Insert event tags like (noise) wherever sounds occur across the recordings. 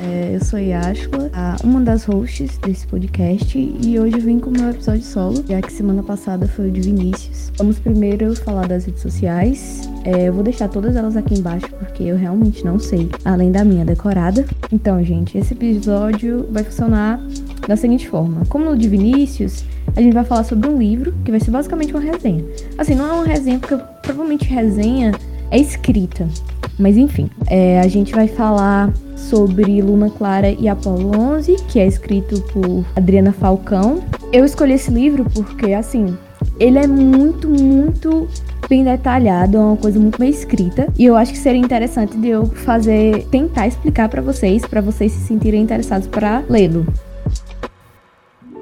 É, eu sou Yashua, uma das hosts desse podcast, e hoje eu vim com o meu episódio solo, já que semana passada foi o de Vinícius. Vamos primeiro falar das redes sociais. É, eu vou deixar todas elas aqui embaixo porque eu realmente não sei, além da minha decorada. Então, gente, esse episódio vai funcionar da seguinte forma: como no de Vinícius, a gente vai falar sobre um livro que vai ser basicamente uma resenha. Assim, não é uma resenha porque provavelmente resenha é escrita. Mas enfim, é, a gente vai falar sobre Luna Clara e Apolo 11, que é escrito por Adriana Falcão. Eu escolhi esse livro porque, assim, ele é muito, muito bem detalhado, é uma coisa muito bem escrita. E eu acho que seria interessante de eu fazer, tentar explicar para vocês, para vocês se sentirem interessados para lê-lo.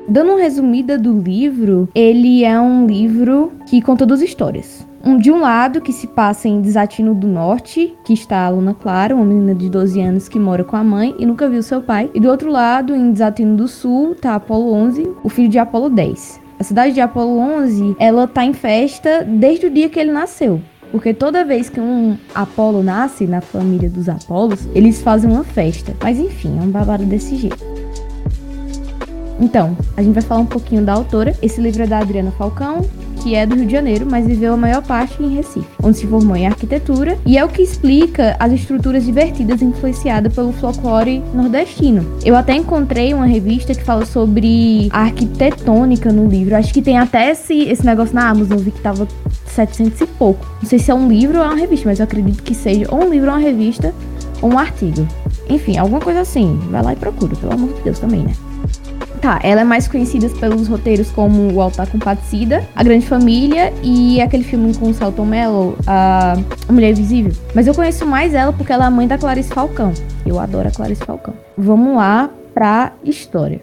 Dando uma resumida do livro, ele é um livro que conta duas histórias. Um, de um lado, que se passa em Desatino do Norte, que está a Luna Clara, uma menina de 12 anos que mora com a mãe e nunca viu seu pai. E do outro lado, em Desatino do Sul, está Apolo 11, o filho de Apolo 10. A cidade de Apolo 11, ela tá em festa desde o dia que ele nasceu. Porque toda vez que um Apolo nasce na família dos Apolos, eles fazem uma festa. Mas enfim, é um babado desse jeito. Então, a gente vai falar um pouquinho da autora. Esse livro é da Adriana Falcão, que é do Rio de Janeiro, mas viveu a maior parte em Recife, onde se formou em arquitetura, e é o que explica as estruturas divertidas influenciadas pelo folclore nordestino. Eu até encontrei uma revista que fala sobre a arquitetônica no livro. Acho que tem até esse, esse negócio na Amazon, vi que tava 700 e pouco. Não sei se é um livro ou é uma revista, mas eu acredito que seja ou um livro ou uma revista ou um artigo. Enfim, alguma coisa assim. Vai lá e procura, pelo amor de Deus também, né? Tá, ela é mais conhecida pelos roteiros como O Altar Compadecida, A Grande Família e aquele filme com o Celton Mello, a Mulher Invisível. Mas eu conheço mais ela porque ela é a mãe da Clarice Falcão. Eu adoro a Clarice Falcão. Vamos lá pra história.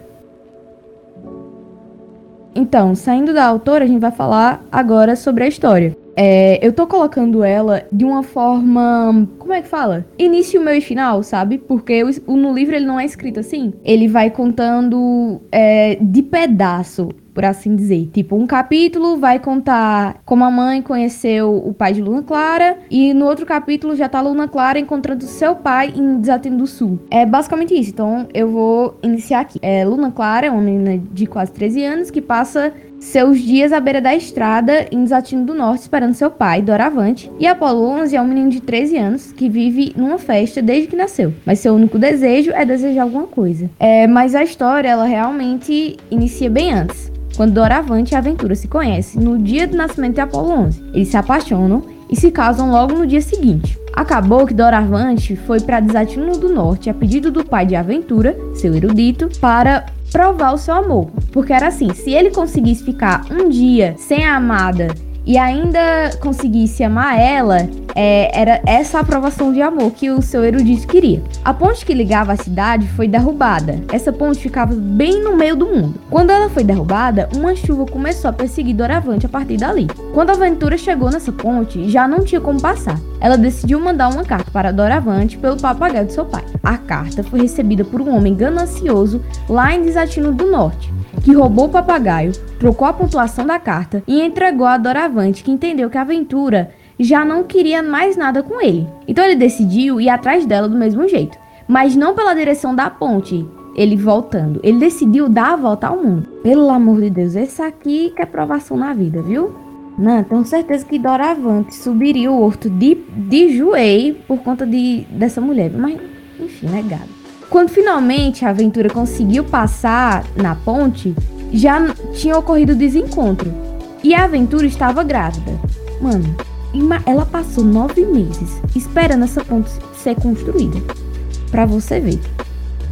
Então, saindo da autora, a gente vai falar agora sobre a história. É, eu tô colocando ela de uma forma. Como é que fala? Início, meio e final, sabe? Porque o, no livro ele não é escrito assim. Ele vai contando é, de pedaço, por assim dizer. Tipo, um capítulo vai contar como a mãe conheceu o pai de Luna Clara, e no outro capítulo já tá Luna Clara encontrando seu pai em Desatino do Sul. É basicamente isso. Então eu vou iniciar aqui. É, Luna Clara é uma menina de quase 13 anos que passa seus dias à beira da estrada em Desatino do Norte esperando seu pai, Doravante, e Apolo 11 é um menino de 13 anos que vive numa festa desde que nasceu, mas seu único desejo é desejar alguma coisa. É, mas a história ela realmente inicia bem antes. Quando Doravante e Aventura se conhecem no dia do nascimento de Apolo 11, eles se apaixonam e se casam logo no dia seguinte. Acabou que Doravante foi para Desatino do Norte a pedido do pai de Aventura, seu erudito, para provar o seu amor. Porque era assim, se ele conseguisse ficar um dia sem a amada e ainda conseguisse amar ela, é, era essa aprovação de amor que o seu erudito queria. A ponte que ligava a cidade foi derrubada. Essa ponte ficava bem no meio do mundo. Quando ela foi derrubada, uma chuva começou a perseguir Doravante a partir dali. Quando a aventura chegou nessa ponte, já não tinha como passar. Ela decidiu mandar uma carta para Doravante pelo papagaio de seu pai. A carta foi recebida por um homem ganancioso lá em Desatino do Norte que roubou o papagaio, trocou a pontuação da carta e entregou a Doravante, que entendeu que a aventura já não queria mais nada com ele. Então ele decidiu ir atrás dela do mesmo jeito, mas não pela direção da ponte, ele voltando. Ele decidiu dar a volta ao mundo. Pelo amor de Deus, esse aqui que é provação na vida, viu? Não, tenho certeza que Doravante subiria o horto de, de joelho por conta de, dessa mulher. Mas, enfim, negado. Quando finalmente a aventura conseguiu passar na ponte, já tinha ocorrido o desencontro. E a aventura estava grávida. Mano, ela passou nove meses esperando essa ponte ser construída. Pra você ver.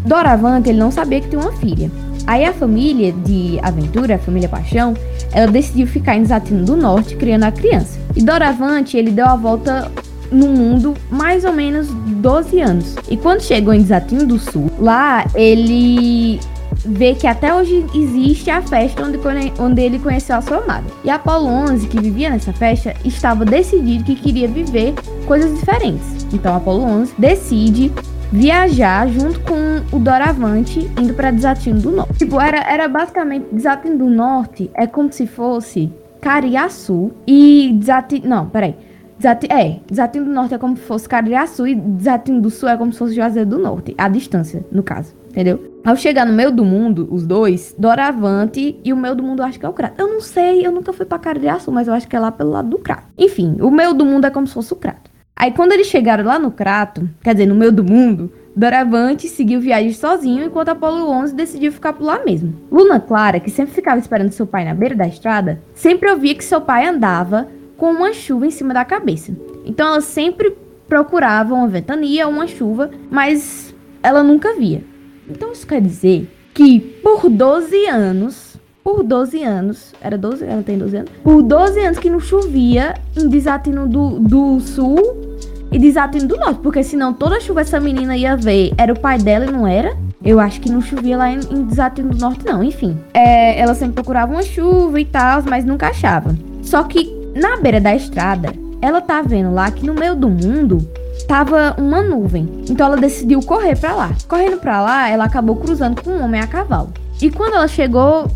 Doravante, ele não sabia que tinha uma filha. Aí a família de Aventura, a família Paixão, ela decidiu ficar em Desatino do Norte criando a criança. E Doravante, ele deu a volta no mundo mais ou menos 12 anos. E quando chegou em Desatino do Sul, lá ele vê que até hoje existe a festa onde, onde ele conheceu a sua amada. E Apolo 11, que vivia nessa festa, estava decidido que queria viver coisas diferentes. Então Apolo 11 decide viajar junto com o Doravante indo para Desatino do Norte. Tipo, era, era basicamente Desatino do Norte é como se fosse Cariaçu e Desatino. Não, peraí. Desati é, Desatino do Norte é como se fosse Caririaçu e Desatino do Sul é como se fosse Juazeiro do Norte. A distância, no caso, entendeu? Ao chegar no meio do mundo, os dois, Doravante e o meio do mundo acho que é o Crato. Eu não sei, eu nunca fui pra Caririaçu, mas eu acho que é lá pelo lado do Crato. Enfim, o meio do mundo é como se fosse o Crato. Aí quando eles chegaram lá no Crato, quer dizer, no meio do mundo, Doravante seguiu viagem sozinho, enquanto Apolo 11 decidiu ficar por lá mesmo. Luna Clara, que sempre ficava esperando seu pai na beira da estrada, sempre ouvia que seu pai andava com uma chuva em cima da cabeça. Então ela sempre procurava uma ventania, uma chuva, mas ela nunca via. Então isso quer dizer que por 12 anos, por 12 anos, era 12, ela tem 12 anos, por 12 anos que não chovia em Desatino do, do Sul e Desatino do Norte, porque senão toda chuva essa menina ia ver era o pai dela e não era. Eu acho que não chovia lá em, em Desatino do Norte, não, enfim. É, ela sempre procurava uma chuva e tal, mas nunca achava. Só que na beira da estrada, ela tá vendo lá que no meio do mundo tava uma nuvem. Então ela decidiu correr para lá. Correndo para lá, ela acabou cruzando com um homem a cavalo. E quando ela chegou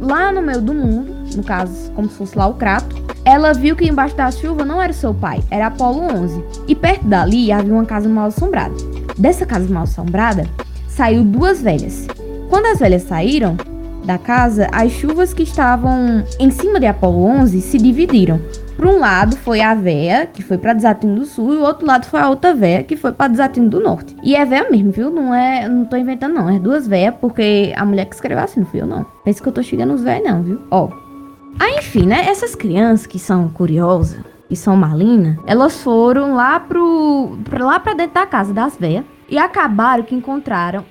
lá no meio do mundo, no caso, como se fosse lá o Crato, ela viu que embaixo da chuva não era seu pai, era Apolo 11. E perto dali havia uma casa mal assombrada. Dessa casa mal assombrada, saiu duas velhas. Quando as velhas saíram da casa, as chuvas que estavam em cima de Apolo 11 se dividiram. Por um lado foi a véia, que foi para Desatino do Sul, e o outro lado foi a outra véia, que foi para Desatino do Norte. E é véia mesmo, viu? Não é, não tô inventando não, é duas véias, porque a mulher que escreveu assim, não fui eu não. Pensa que eu tô chegando os véios não, viu? Ó. Aí, enfim, né? Essas crianças que são curiosas, que são malinas, elas foram lá pro, lá pra dentro da casa das véias e acabaram que encontraram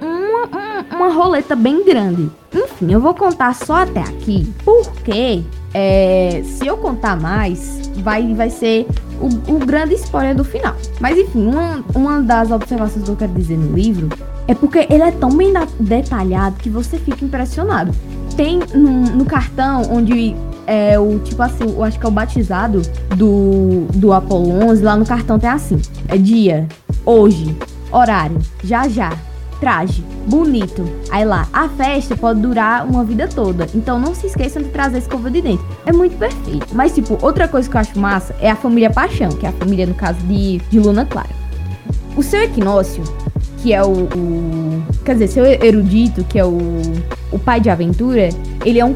uma, uma, uma roleta bem grande. Enfim, eu vou contar só até aqui, porque é, se eu contar mais, vai, vai ser o, o, grande spoiler do final. Mas enfim, uma, uma das observações que eu quero dizer no livro é porque ele é tão bem detalhado que você fica impressionado. Tem no, no cartão onde é o tipo assim, eu acho que é o batizado do, do Apollo 11, lá no cartão tem assim: é dia, hoje, horário, já já, traje, bonito. Aí lá, a festa pode durar uma vida toda. Então não se esqueçam de trazer escova de dente. É muito perfeito. Mas, tipo, outra coisa que eu acho massa é a família Paixão, que é a família, no caso, de, de Luna Clara. O seu equinócio que é o, o, Quer dizer, seu erudito, que é o, o pai de aventura, ele é um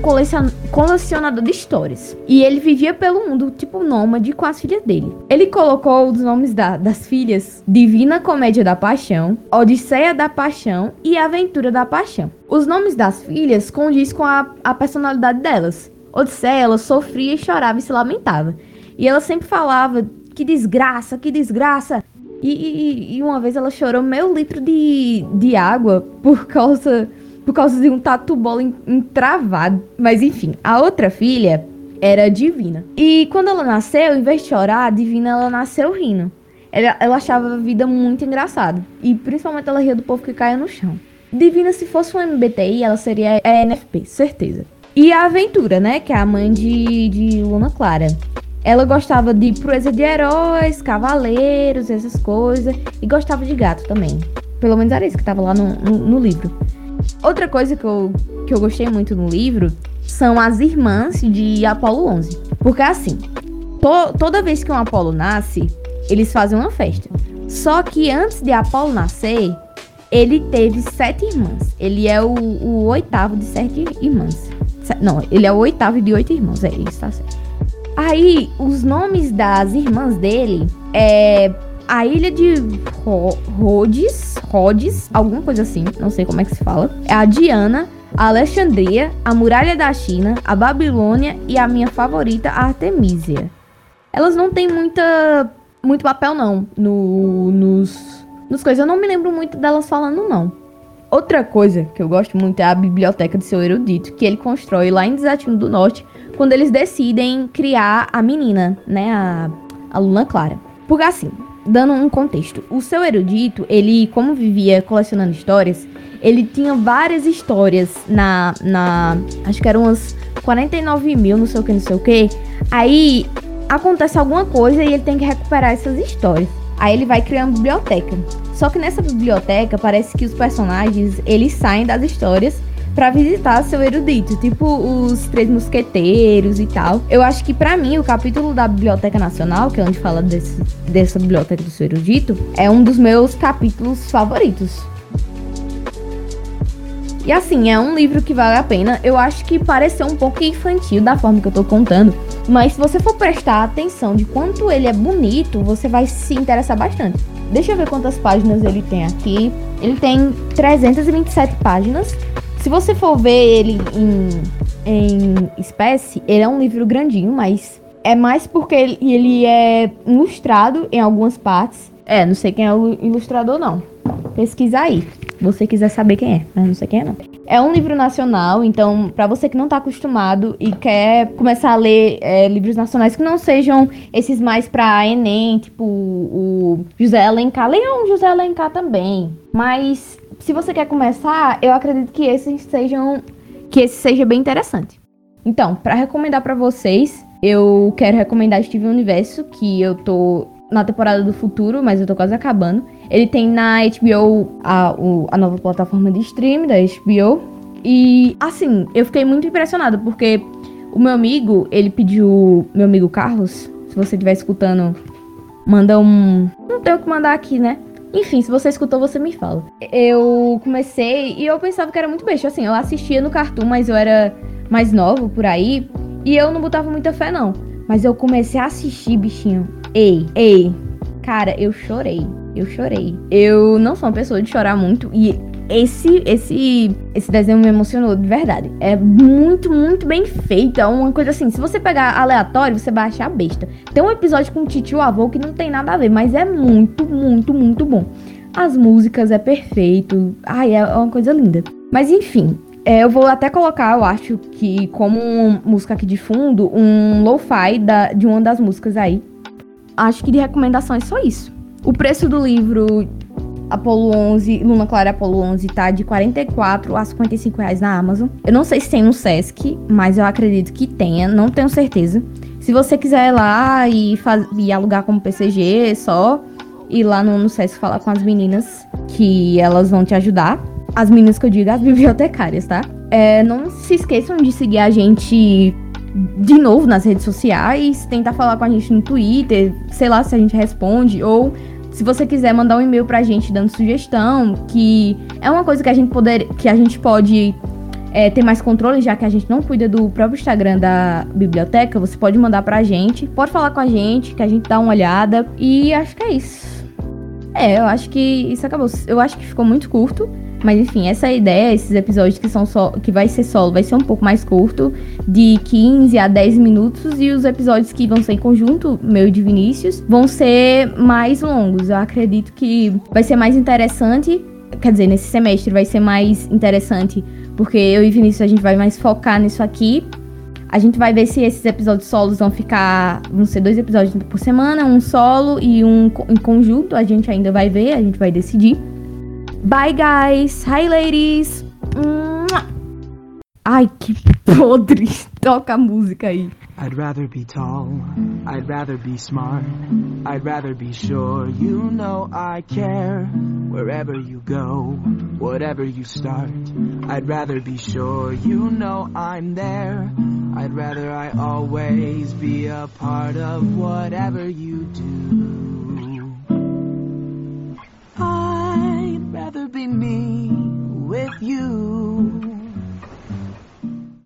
colecionador de histórias. E ele vivia pelo mundo, tipo nômade, com as filhas dele. Ele colocou os nomes da, das filhas Divina Comédia da Paixão, Odisseia da Paixão e Aventura da Paixão. Os nomes das filhas condiz com a, a personalidade delas. Odisseia, ela sofria chorava e se lamentava. E ela sempre falava que desgraça, que desgraça. E, e, e, uma vez ela chorou meio litro de, de água por causa, por causa de um tatu bola entravado. Mas enfim, a outra filha era Divina. E quando ela nasceu, em vez de chorar, a Divina ela nasceu rindo. Ela, ela achava a vida muito engraçada. E principalmente ela ria do povo que caia no chão. Divina, se fosse um MBTI, ela seria NFP, certeza. E a Aventura, né? Que é a mãe de, de Luna Clara. Ela gostava de proeza de heróis, cavaleiros, essas coisas. E gostava de gato também. Pelo menos era isso que tava lá no, no, no livro. Outra coisa que eu, que eu gostei muito no livro são as irmãs de Apolo 11. Porque assim, to, toda vez que um Apolo nasce, eles fazem uma festa. Só que antes de Apolo nascer, ele teve sete irmãs. Ele é o, o oitavo de sete irmãs. Não, ele é o oitavo de oito irmãos. É, isso tá certo. Aí, os nomes das irmãs dele é a ilha de Rhodes, Rhodes, alguma coisa assim, não sei como é que se fala. É a Diana, a Alexandria, a Muralha da China, a Babilônia e a minha favorita, a Artemisia. Elas não têm muita muito papel não no, nos nos coisas. Eu não me lembro muito delas falando não. Outra coisa que eu gosto muito é a biblioteca de seu erudito, que ele constrói lá em Desatino do Norte, quando eles decidem criar a menina, né, a, a Luna Clara. Porque assim, dando um contexto, o seu erudito, ele, como vivia colecionando histórias, ele tinha várias histórias na, na acho que eram umas 49 mil, não sei o que, não sei o que. Aí acontece alguma coisa e ele tem que recuperar essas histórias. Aí ele vai criar uma biblioteca. Só que nessa biblioteca parece que os personagens eles saem das histórias para visitar seu erudito, tipo os Três Mosqueteiros e tal. Eu acho que para mim o capítulo da Biblioteca Nacional, que é onde fala desse, dessa biblioteca do seu erudito, é um dos meus capítulos favoritos. E assim, é um livro que vale a pena. Eu acho que pareceu um pouco infantil da forma que eu tô contando. Mas se você for prestar atenção de quanto ele é bonito, você vai se interessar bastante. Deixa eu ver quantas páginas ele tem aqui. Ele tem 327 páginas. Se você for ver ele em, em espécie, ele é um livro grandinho, mas é mais porque ele, ele é ilustrado em algumas partes. É, não sei quem é o ilustrador, não. Pesquisa aí você quiser saber quem é, mas não sei quem é não. É um livro nacional, então para você que não tá acostumado e quer começar a ler é, livros nacionais que não sejam esses mais pra Enem, tipo o José Alencar, leiam José Alencar também. Mas se você quer começar, eu acredito que sejam que esse seja bem interessante. Então, para recomendar para vocês, eu quero recomendar Steven Universo, que eu tô na temporada do futuro, mas eu tô quase acabando. Ele tem na HBO a, o, a nova plataforma de stream da HBO. E assim, eu fiquei muito impressionada porque o meu amigo, ele pediu. Meu amigo Carlos, se você estiver escutando, manda um. Não tenho o que mandar aqui, né? Enfim, se você escutou, você me fala. Eu comecei e eu pensava que era muito beijo. Assim, eu assistia no Cartoon, mas eu era mais novo por aí. E eu não botava muita fé, não. Mas eu comecei a assistir, bichinho. Ei, ei. Cara, eu chorei. Eu chorei. Eu não sou uma pessoa de chorar muito e esse esse esse desenho me emocionou de verdade. É muito, muito bem feito. É uma coisa assim, se você pegar aleatório, você vai achar besta. Tem um episódio com o tio avô que não tem nada a ver, mas é muito, muito, muito bom. As músicas é perfeito. Ai, é uma coisa linda. Mas enfim, é, eu vou até colocar, eu acho que como música aqui de fundo, um lo-fi de uma das músicas aí acho que de recomendação é só isso. O preço do livro Apolo 11, Luna Clara Apolo 11 tá de 44 a 55 reais na Amazon. Eu não sei se tem no Sesc, mas eu acredito que tenha, não tenho certeza. Se você quiser ir lá e, faz, e alugar como PCG, é só ir lá no, no Sesc falar com as meninas, que elas vão te ajudar. As meninas que eu digo, as (laughs) bibliotecárias, tá? É, não se esqueçam de seguir a gente de novo nas redes sociais, tentar falar com a gente no Twitter, sei lá se a gente responde, ou se você quiser mandar um e-mail pra gente dando sugestão, que é uma coisa que a gente poder, que a gente pode é, ter mais controle, já que a gente não cuida do próprio Instagram da biblioteca, você pode mandar pra gente, pode falar com a gente, que a gente dá uma olhada, e acho que é isso. É, eu acho que isso acabou. Eu acho que ficou muito curto. Mas enfim, essa ideia, esses episódios que são só que vai ser solo, vai ser um pouco mais curto, de 15 a 10 minutos e os episódios que vão ser em conjunto, meu e de Vinícius, vão ser mais longos. Eu acredito que vai ser mais interessante, quer dizer, nesse semestre vai ser mais interessante, porque eu e Vinícius a gente vai mais focar nisso aqui. A gente vai ver se esses episódios solos vão ficar. Vão ser dois episódios por semana, um solo e um em conjunto. A gente ainda vai ver, a gente vai decidir. Bye, guys. Hi, ladies. Ai, que (laughs) podre. Toca a música aí. I'd rather be tall, I'd rather be smart, I'd rather be sure you know I care. Wherever you go, whatever you start, I'd rather be sure you know I'm there. I'd rather I always be a part of whatever you do. rather be me with you.